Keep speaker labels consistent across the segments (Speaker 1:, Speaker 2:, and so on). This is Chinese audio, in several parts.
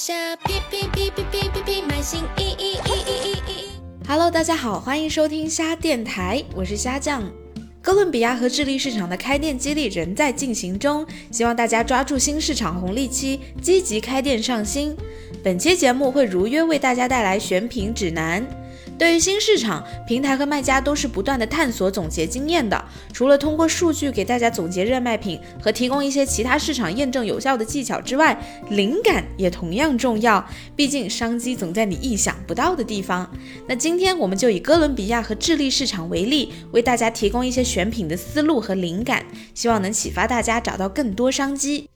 Speaker 1: 下皮皮皮皮皮皮皮，买新衣衣衣衣衣衣。
Speaker 2: Hello，大家好，欢迎收听虾电台，我是虾酱。哥伦比亚和智利市场的开店激励仍在进行中，希望大家抓住新市场红利期，积极开店上新。本期节目会如约为大家带来选品指南。对于新市场，平台和卖家都是不断的探索、总结经验的。除了通过数据给大家总结热卖品和提供一些其他市场验证有效的技巧之外，灵感也同样重要。毕竟商机总在你意想不到的地方。那今天我们就以哥伦比亚和智利市场为例，为大家提供一些选品的思路和灵感，希望能启发大家找到更多商机。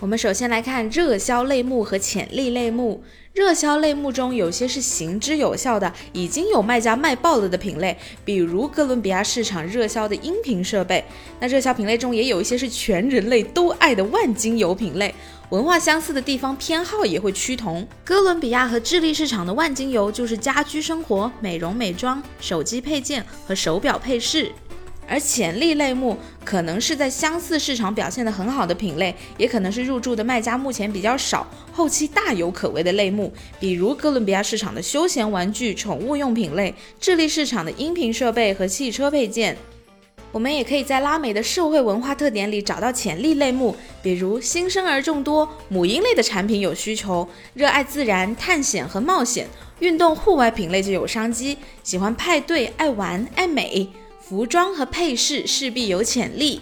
Speaker 2: 我们首先来看热销类目和潜力类目。热销类目中有些是行之有效的，已经有卖家卖爆了的品类，比如哥伦比亚市场热销的音频设备。那热销品类中也有一些是全人类都爱的万金油品类，文化相似的地方偏好也会趋同。哥伦比亚和智利市场的万金油就是家居生活、美容美妆、手机配件和手表配饰。而潜力类目可能是在相似市场表现得很好的品类，也可能是入驻的卖家目前比较少、后期大有可为的类目，比如哥伦比亚市场的休闲玩具、宠物用品类，智利市场的音频设备和汽车配件。我们也可以在拉美的社会文化特点里找到潜力类目，比如新生儿众多、母婴类的产品有需求，热爱自然、探险和冒险，运动户外品类就有商机，喜欢派对、爱玩、爱美。服装和配饰势必有潜力。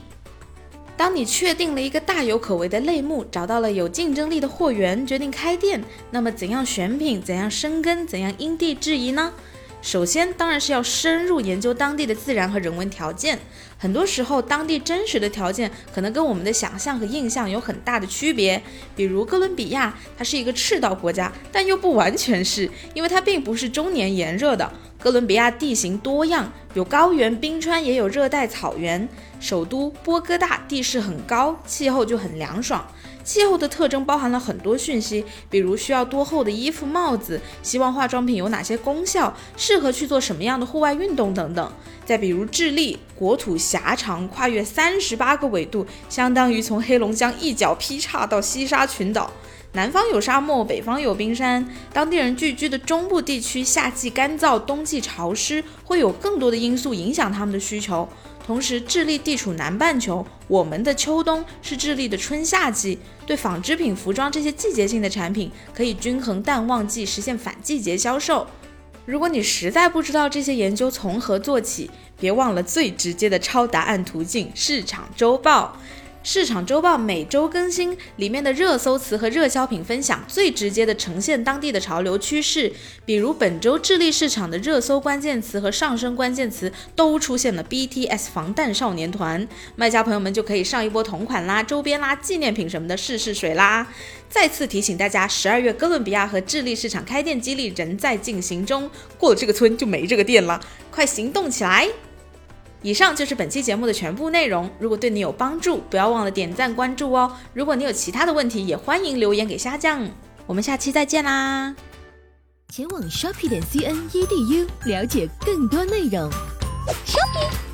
Speaker 2: 当你确定了一个大有可为的类目，找到了有竞争力的货源，决定开店，那么怎样选品，怎样生根，怎样因地制宜呢？首先，当然是要深入研究当地的自然和人文条件。很多时候，当地真实的条件可能跟我们的想象和印象有很大的区别。比如哥伦比亚，它是一个赤道国家，但又不完全是，因为它并不是终年炎热的。哥伦比亚地形多样，有高原、冰川，也有热带草原。首都波哥大地势很高，气候就很凉爽。气候的特征包含了很多讯息，比如需要多厚的衣服、帽子，希望化妆品有哪些功效，适合去做什么样的户外运动等等。再比如智利，国土狭长，跨越三十八个纬度，相当于从黑龙江一脚劈叉到西沙群岛。南方有沙漠，北方有冰山，当地人聚居的中部地区夏季干燥，冬季潮湿，会有更多的因素影响他们的需求。同时，智利地处南半球，我们的秋冬是智利的春夏季，对纺织品、服装这些季节性的产品，可以均衡淡旺季，实现反季节销售。如果你实在不知道这些研究从何做起，别忘了最直接的抄答案途径——市场周报。市场周报每周更新，里面的热搜词和热销品分享最直接的呈现当地的潮流趋势。比如本周智利市场的热搜关键词和上升关键词都出现了 BTS 防弹少年团，卖家朋友们就可以上一波同款啦、周边啦、纪念品什么的试试水啦。再次提醒大家，十二月哥伦比亚和智利市场开店激励仍在进行中，过了这个村就没这个店了，快行动起来！以上就是本期节目的全部内容。如果对你有帮助，不要忘了点赞关注哦。如果你有其他的问题，也欢迎留言给虾酱。我们下期再见啦！
Speaker 3: 前往 shopping 点 cn edu 了解更多内容。shopping。